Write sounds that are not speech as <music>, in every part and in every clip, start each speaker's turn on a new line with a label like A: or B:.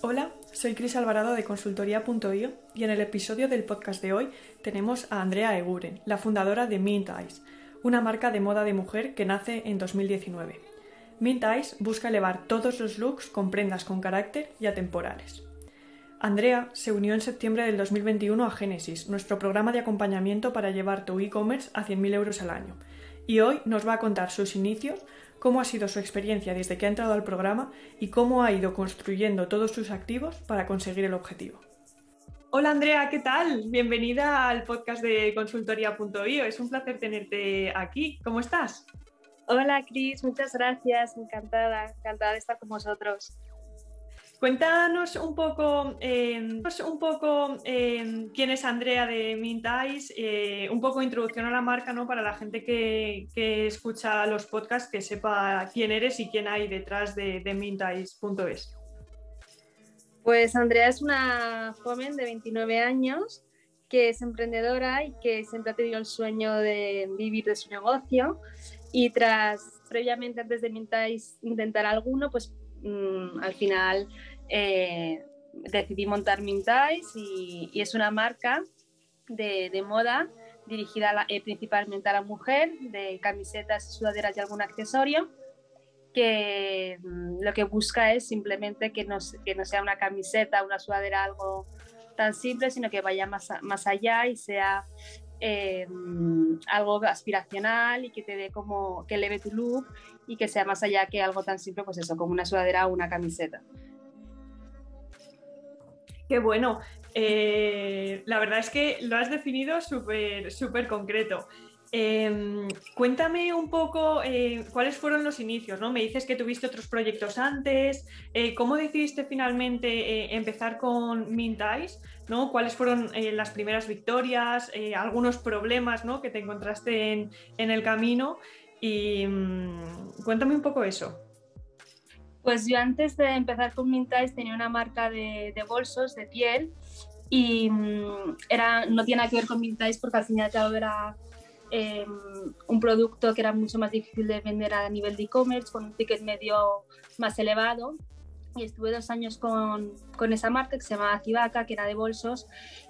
A: Hola, soy Cris Alvarado de consultoría.io y en el episodio del podcast de hoy tenemos a Andrea Eguren, la fundadora de Mint Eyes, una marca de moda de mujer que nace en 2019. Mint Eyes busca elevar todos los looks con prendas con carácter y atemporales. Andrea se unió en septiembre del 2021 a Genesis, nuestro programa de acompañamiento para llevar tu e-commerce a 100.000 euros al año, y hoy nos va a contar sus inicios, cómo ha sido su experiencia desde que ha entrado al programa y cómo ha ido construyendo todos sus activos para conseguir el objetivo. Hola Andrea, ¿qué tal? Bienvenida al podcast de consultoría.io. Es un placer tenerte aquí. ¿Cómo estás?
B: Hola Cris, muchas gracias. Encantada, encantada de estar con vosotros.
A: Cuéntanos un poco, eh, un poco eh, quién es Andrea de Mintais, eh, un poco introducción a la marca, ¿no? Para la gente que, escucha los podcasts, que sepa quién eres y quién hay detrás de, de Mintais.es.
B: Pues Andrea es una joven de 29 años que es emprendedora y que siempre ha tenido el sueño de vivir de su negocio y tras previamente antes de Mintais intentar alguno, pues Mm, al final eh, decidí montar Mintais y, y, es una marca de, moda dirigida eh, principalmente a la mujer, de camisetas, sudaderas y algún accesorio, que mm, lo que busca es simplemente que no, que no sea una camiseta, una sudadera, algo tan simple, sino que vaya más, más allá y sea eh, algo aspiracional y que te dé como que eleve tu look y que sea más allá que algo tan simple, pues eso, como una sudadera o una camiseta.
A: Qué bueno. Eh, la verdad es que lo has definido súper súper concreto. Em, cuéntame un poco eh, cuáles fueron los inicios, ¿no? Me dices que tuviste otros proyectos antes. Eh, ¿Cómo decidiste finalmente empezar con Mintais? ¿no? ¿Cuáles fueron las primeras victorias? algunos problemas ¿no? que te encontraste en, el camino. Y mm, cuéntame un poco eso.
B: Pues yo antes de empezar con Mintais tenía una marca de, bolsos de piel y mm, era, no tiene nada que ver con Mintais porque al fin y al cabo era em, un producto que era mucho más difícil de vender a nivel de e-commerce con un ticket medio más elevado. Y estuve dos años con, con, esa marca que se llamaba Civaca, que era de bolsos,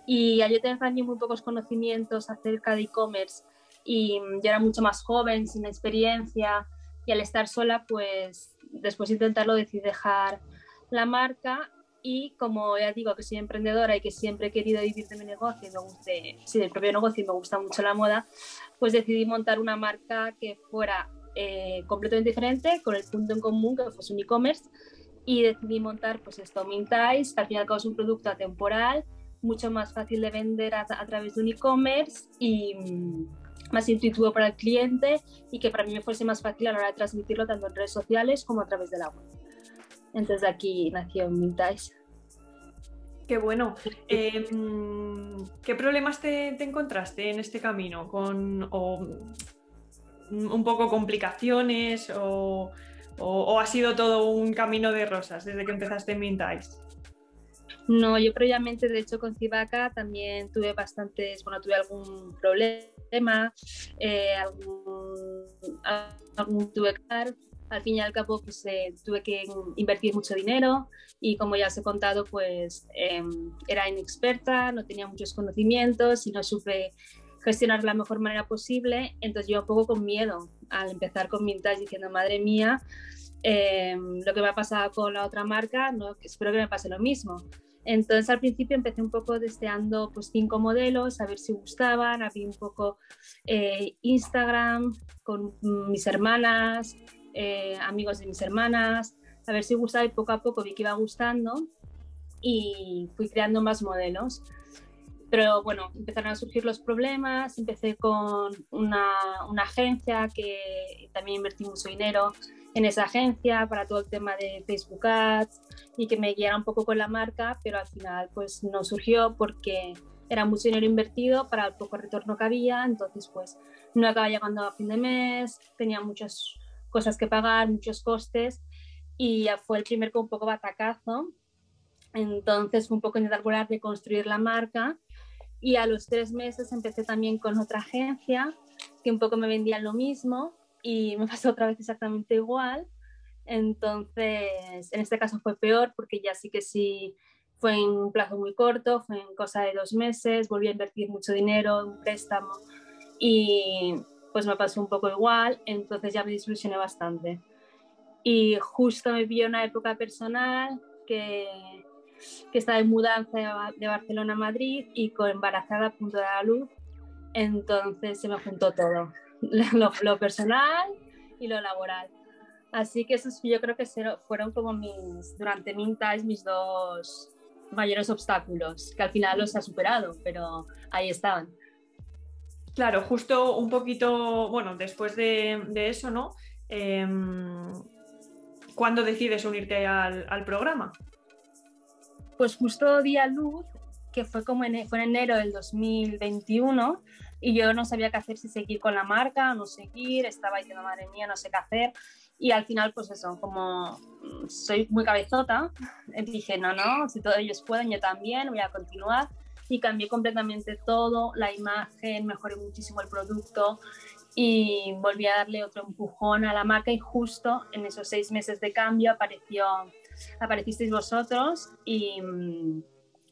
B: y yo tenía muy pocos conocimientos acerca de e-commerce y yo era mucho más joven, sin experiencia y al estar sola, pues después de intentarlo decidí dejar la marca y como ya digo que soy emprendedora y que siempre he querido vivir de mi negocio y me gusta, sí, del propio negocio y me gusta mucho la moda, pues decidí montar una marca que fuera eh, completamente diferente, con el punto en común que fuese un e-commerce y decidí montar pues esto, Mintais, que al final es un producto atemporal, mucho más fácil de vender a, a través de un e-commerce y más intuitivo para el cliente y que para mí me fuese más fácil a la hora de transmitirlo tanto en redes sociales como a través de la web. Entonces aquí nació Mintais.
A: Qué bueno. <laughs> Em, ¿Qué problemas te, encontraste en este camino? ¿Con un poco complicaciones o, o, ha sido todo un camino de rosas desde que empezaste en Mintais?
B: No, yo previamente, de hecho, con Civaca también tuve bastantes, bueno, tuve algún problema, eh, algún, algún, tuve que. Al fin y al cabo, pues eh, tuve que invertir mucho dinero y como ya os he contado, pues em, era inexperta, no tenía muchos conocimientos y no supe gestionar la mejor manera posible. Entonces yo un poco con miedo al empezar con Mintage diciendo, madre mía, em, lo que me ha pasado con la otra marca, no, espero que me pase lo mismo. Entonces al principio empecé un poco deseando pues cinco modelos, a ver si gustaban, abrí un poco eh, Instagram con mis hermanas, eh, amigos de mis hermanas, a ver si gustaba y poco a poco vi que iba gustando y fui creando más modelos. Pero bueno, empezaron a surgir los problemas, empecé con una, una agencia que también invertí mucho dinero en esa agencia para todo el tema de Facebook Ads y que me guiara un poco con la marca, pero al final pues no surgió porque era mucho dinero invertido para el poco retorno que había, entonces pues no acaba llegando a fin de mes, tenía muchas cosas que pagar, muchos costes y ya fue el primer un poco batacazo. Entonces fue un poco intentar volar de construir la marca y a los tres meses empecé también con otra agencia que un poco me vendían lo mismo y me <laughs> pasó otra vez exactamente igual. Entonces, en este caso fue peor porque ya sí que sí fue en un plazo muy corto, fue en cosa de dos meses, volví a invertir mucho dinero un préstamo y pues me pasó un poco igual, entonces ya me desilusioné bastante. Y justo me vi una época personal que, que estaba en mudanza de Barcelona a Madrid y con embarazada a punto de la luz, entonces se me juntó todo, <laughs> lo, lo personal y lo laboral. Así que esos yo creo que fueron como mis, durante Mintage, mis dos mayores obstáculos, que al final los ha superado, pero ahí estaban.
A: Claro, justo un poquito, bueno, después de, eso, ¿no? Em, ¿Cuándo decides unirte al, programa?
B: Pues justo día luz, que fue como en, fue en enero del 2021, y yo no sabía qué hacer, si seguir con la marca no seguir, estaba diciendo, madre mía, no sé qué hacer. Y al final, pues eso, como mm, soy muy cabezota, <laughs> dije, no, no, si todos ellos pueden, yo también, voy a continuar. Y cambié completamente todo, la imagen, mejoré muchísimo el producto y volví a darle otro empujón a la marca y justo en esos seis meses de cambio apareció, aparecisteis vosotros y,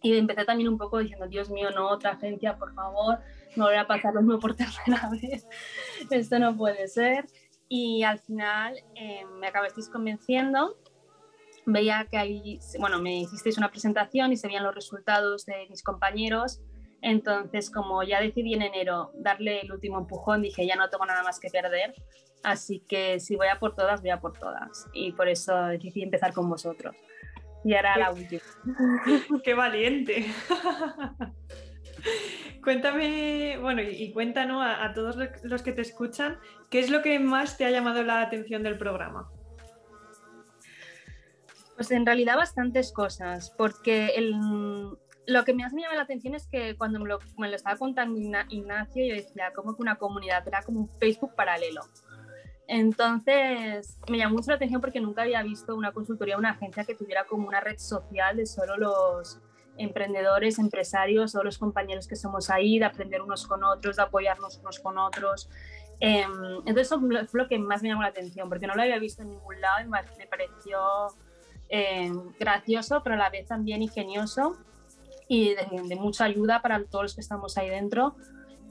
B: y empecé también un poco diciendo, Dios mío, no, otra agencia, por favor, no voy a pasar lo mismo por tercera <laughs> vez, esto no puede ser y al final eh, me acabasteis convenciendo. Veía que ahí, bueno, me hicisteis una presentación y se veían los resultados de mis compañeros. Entonces, como ya decidí en enero darle el último empujón, dije, ya no tengo nada más que perder. Así que si voy a por todas, voy a por todas. Y por eso decidí empezar con vosotros. Y ahora la última. <laughs>
A: ¡Qué valiente! <laughs> Cuéntame, bueno, y, cuéntanos a, todos los que te escuchan, ¿qué es lo que más te ha llamado la atención del programa?
B: Pues en realidad bastantes cosas, porque lo que me llama la atención es que cuando me lo, me lo estaba contando Ignacio, yo decía, como que una comunidad, era como un Facebook paralelo. Entonces, me llamó mucho la atención porque nunca había visto una consultoría, una agencia que tuviera como una red social de solo los, emprendedores, empresarios, todos los compañeros que somos ahí, de aprender unos con otros, de apoyarnos unos con otros. Em, entonces eso fue lo que más me llamó la atención, porque no lo había visto en ningún lado y me pareció em, gracioso, pero a la vez también ingenioso y de, mucha ayuda para todos los que estamos ahí dentro.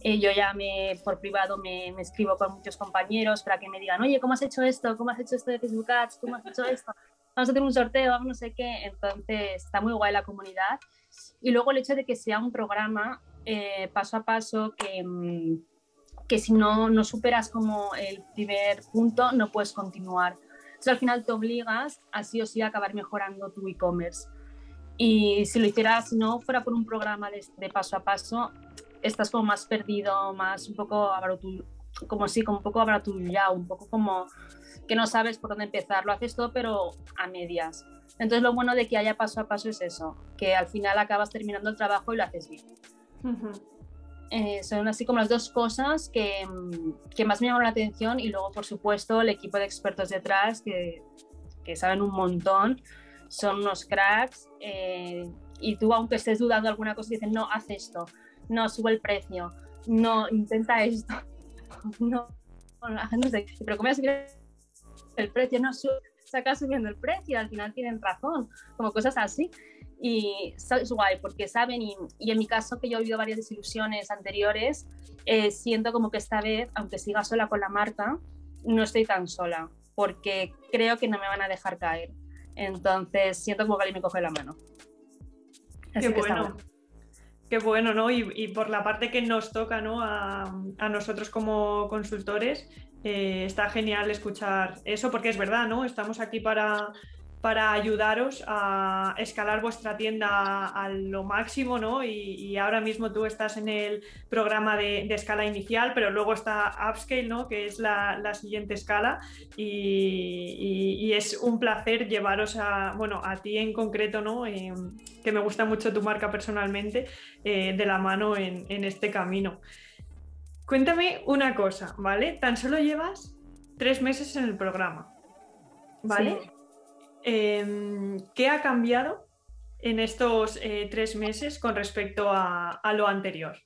B: Eh, yo ya me, por privado me, me, escribo con muchos compañeros para que me digan, oye, ¿cómo has hecho esto? ¿Cómo has hecho esto de Facebook Ads? ¿Cómo has hecho esto? Vamos a hacer un sorteo, vamos no sé qué. Entonces está muy guay la comunidad y luego el hecho de que sea un programa eh, paso a paso que, mm, que si no, no superas como el primer punto no puedes continuar. Entonces al final te obligas a sí o sí a acabar mejorando tu e-commerce. Y si lo hicieras, no fuera por un programa de, de, paso a paso, estás como más perdido, más un poco como sí, como un poco ya un poco como que no sabes por dónde empezar. Lo haces todo, pero a medias. Entonces lo bueno de que haya paso a paso es eso, que al final acabas terminando el trabajo y lo haces bien. Eh, son así como las dos cosas que, que, más me llaman la atención y luego, por supuesto, el equipo de expertos detrás que, que saben un montón, son unos cracks eh, y tú, aunque estés dudando alguna cosa, dicen, no, haz esto, no, sube el precio, no, intenta esto, <laughs> no, no sé, pero ¿cómo el precio? No, sube saca subiendo el precio, al final tienen razón, como cosas así. Y es guay porque saben, y, en mi caso que yo he vivido varias desilusiones anteriores, eh, siento como que esta vez, aunque siga sola con la marca, no estoy tan sola, porque creo que no me van a dejar caer. Entonces siento como que alguien me coge la mano.
A: Qué bueno. Qué bueno, ¿no? Y, por la parte que nos toca, ¿no? A, a nosotros como consultores, eh, está genial escuchar eso porque es verdad, ¿no? Estamos aquí para, para ayudaros a escalar vuestra tienda a, lo máximo, ¿no? Y, ahora mismo tú estás en el programa de, escala inicial, pero luego está Upscale, ¿no? Que es la, siguiente escala y, es un placer llevaros a, bueno, a ti en concreto, ¿no? Eh, que me gusta mucho tu marca personalmente, eh, de la mano en, en este camino. Cuéntame una cosa, ¿vale? Tan solo llevas tres meses en el programa, ¿vale? Em, ¿Qué ha cambiado en estos eh, tres meses con respecto a, lo anterior?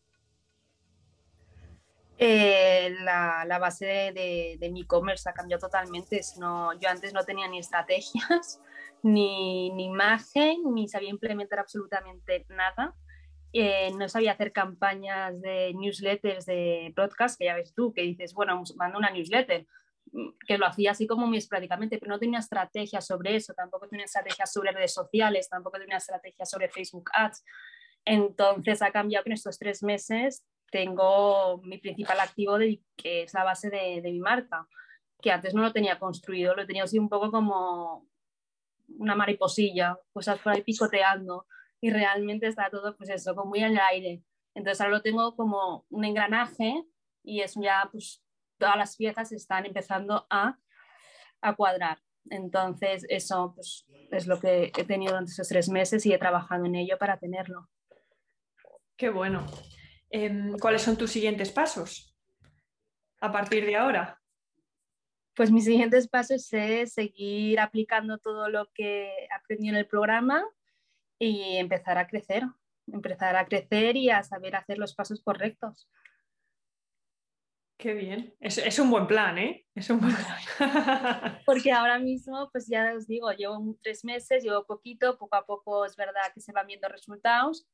B: Eh, la, base de, mi e-commerce ha cambiado totalmente. No, yo antes no tenía ni estrategias, <laughs> ni, imagen, ni sabía implementar absolutamente nada. Eh, no sabía hacer campañas de newsletters, de broadcast, que ya ves tú, que dices, bueno, mando una newsletter, que lo hacía así como muy prácticamente, pero no tenía estrategia sobre eso, tampoco tenía estrategia sobre redes sociales, tampoco tenía estrategia sobre Facebook Ads. Entonces ha cambiado que en estos tres meses tengo mi principal activo, de, que es la base de, de mi marca, que antes no lo tenía construido, lo tenía así un poco como una mariposilla, cosas por ahí picoteando y realmente está todo pues eso, como muy en el aire. Entonces ahora lo tengo como un engranaje y es ya pues todas las piezas están empezando a, a cuadrar. Entonces eso pues, es lo que he tenido durante esos tres meses y he trabajado en ello para tenerlo.
A: Qué bueno. Em, ¿Cuáles son tus siguientes pasos a partir de ahora?
B: Pues mis siguientes pasos es seguir aplicando todo lo que aprendí en el programa y empezar a crecer, empezar a crecer y a saber hacer los pasos correctos.
A: Qué bien. Es, un buen plan, ¿eh? Es un buen
B: plan. <laughs> Porque ahora mismo, pues ya os digo, llevo tres meses, llevo poquito, poco a poco es verdad que se van viendo resultados,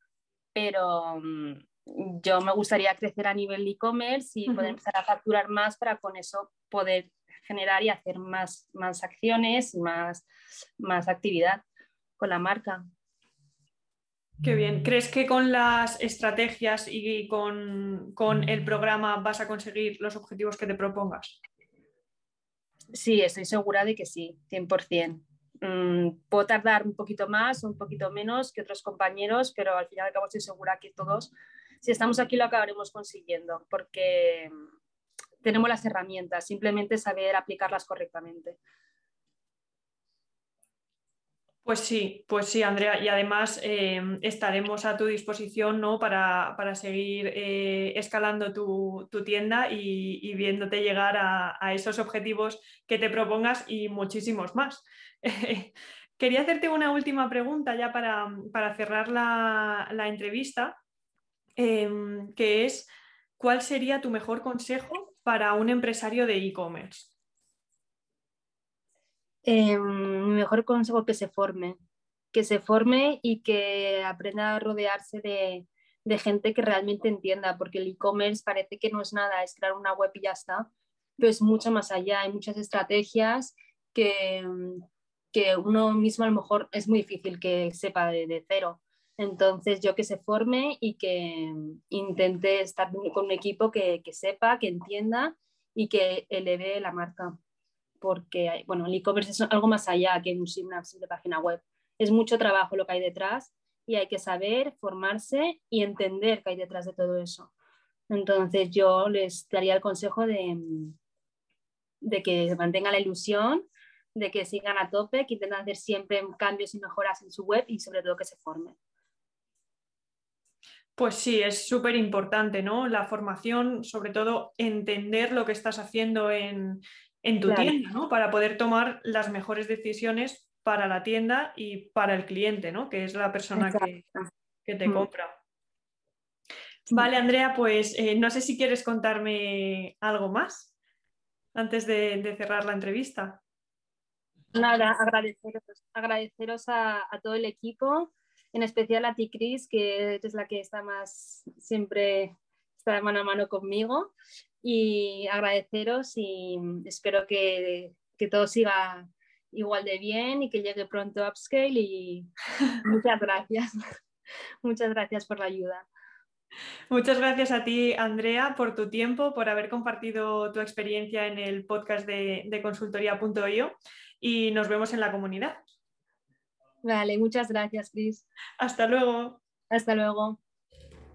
B: pero mm, yo me gustaría crecer a nivel e-commerce y poder empezar a facturar más para con eso poder generar y hacer más, más acciones y más, más actividad con la marca.
A: Qué bien. ¿Crees que con las estrategias y con, el programa vas a conseguir los objetivos que te propongas?
B: Sí, estoy segura de que sí, 100%. Mm, puedo tardar un poquito más un poquito menos que otros compañeros, pero al final y cabo estoy segura que todos, si estamos aquí, lo acabaremos consiguiendo, porque tenemos las herramientas, simplemente saber aplicarlas correctamente.
A: Pues sí, pues sí, Andrea. Y además eh, estaremos a tu disposición ¿no? para, seguir eh, escalando tu, tienda y, viéndote llegar a, esos objetivos que te propongas y muchísimos más. <laughs> Quería hacerte una última pregunta ya para, cerrar la, entrevista, em, que es, ¿cuál sería tu mejor consejo para un empresario de e-commerce?
B: Eh, mi mejor consejo que se forme, que se forme y que aprenda a rodearse de, gente que realmente entienda, porque el e-commerce parece que no es nada, es crear una web y ya está, pero es mucho más allá, hay muchas estrategias que, uno mismo a lo mejor es muy difícil que sepa de, cero. Entonces yo que se forme y que intente estar con un equipo que, que sepa, que entienda y que eleve la marca porque bueno, el e-commerce es algo más allá que una simple página web. Es mucho trabajo lo que hay detrás y hay que saber, formarse y entender qué hay detrás de todo eso. Entonces yo les daría el consejo de, de que mantengan la ilusión, de que sigan a tope, que intenten hacer siempre cambios y mejoras en su web y sobre todo que se formen.
A: Pues sí, es súper importante, ¿no? La formación, sobre todo entender lo que estás haciendo en, en tu tienda, ¿no? Para poder tomar las mejores decisiones para la tienda y para el cliente, ¿no? Que es la persona que, te mm. compra. Vale, Andrea, pues eh, no sé si quieres contarme algo más antes de, cerrar la entrevista.
B: Nada, agradeceros, agradeceros a, todo el equipo, en especial a ti, Cris, que es la que está más siempre está mano a mano conmigo y agradeceros y espero que, que todo siga igual de bien y que llegue pronto Upscale y <laughs> muchas gracias. <laughs> muchas gracias por la ayuda.
A: Muchas gracias a ti, Andrea, por tu tiempo, por haber compartido tu experiencia en el podcast de, de consultoría.io y nos vemos en la comunidad.
B: Vale, muchas gracias, Cris.
A: Hasta luego.
B: Hasta luego.